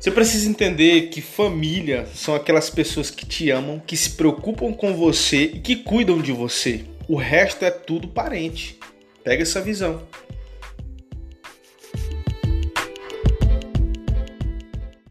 Você precisa entender que família são aquelas pessoas que te amam, que se preocupam com você e que cuidam de você. O resto é tudo parente. Pega essa visão.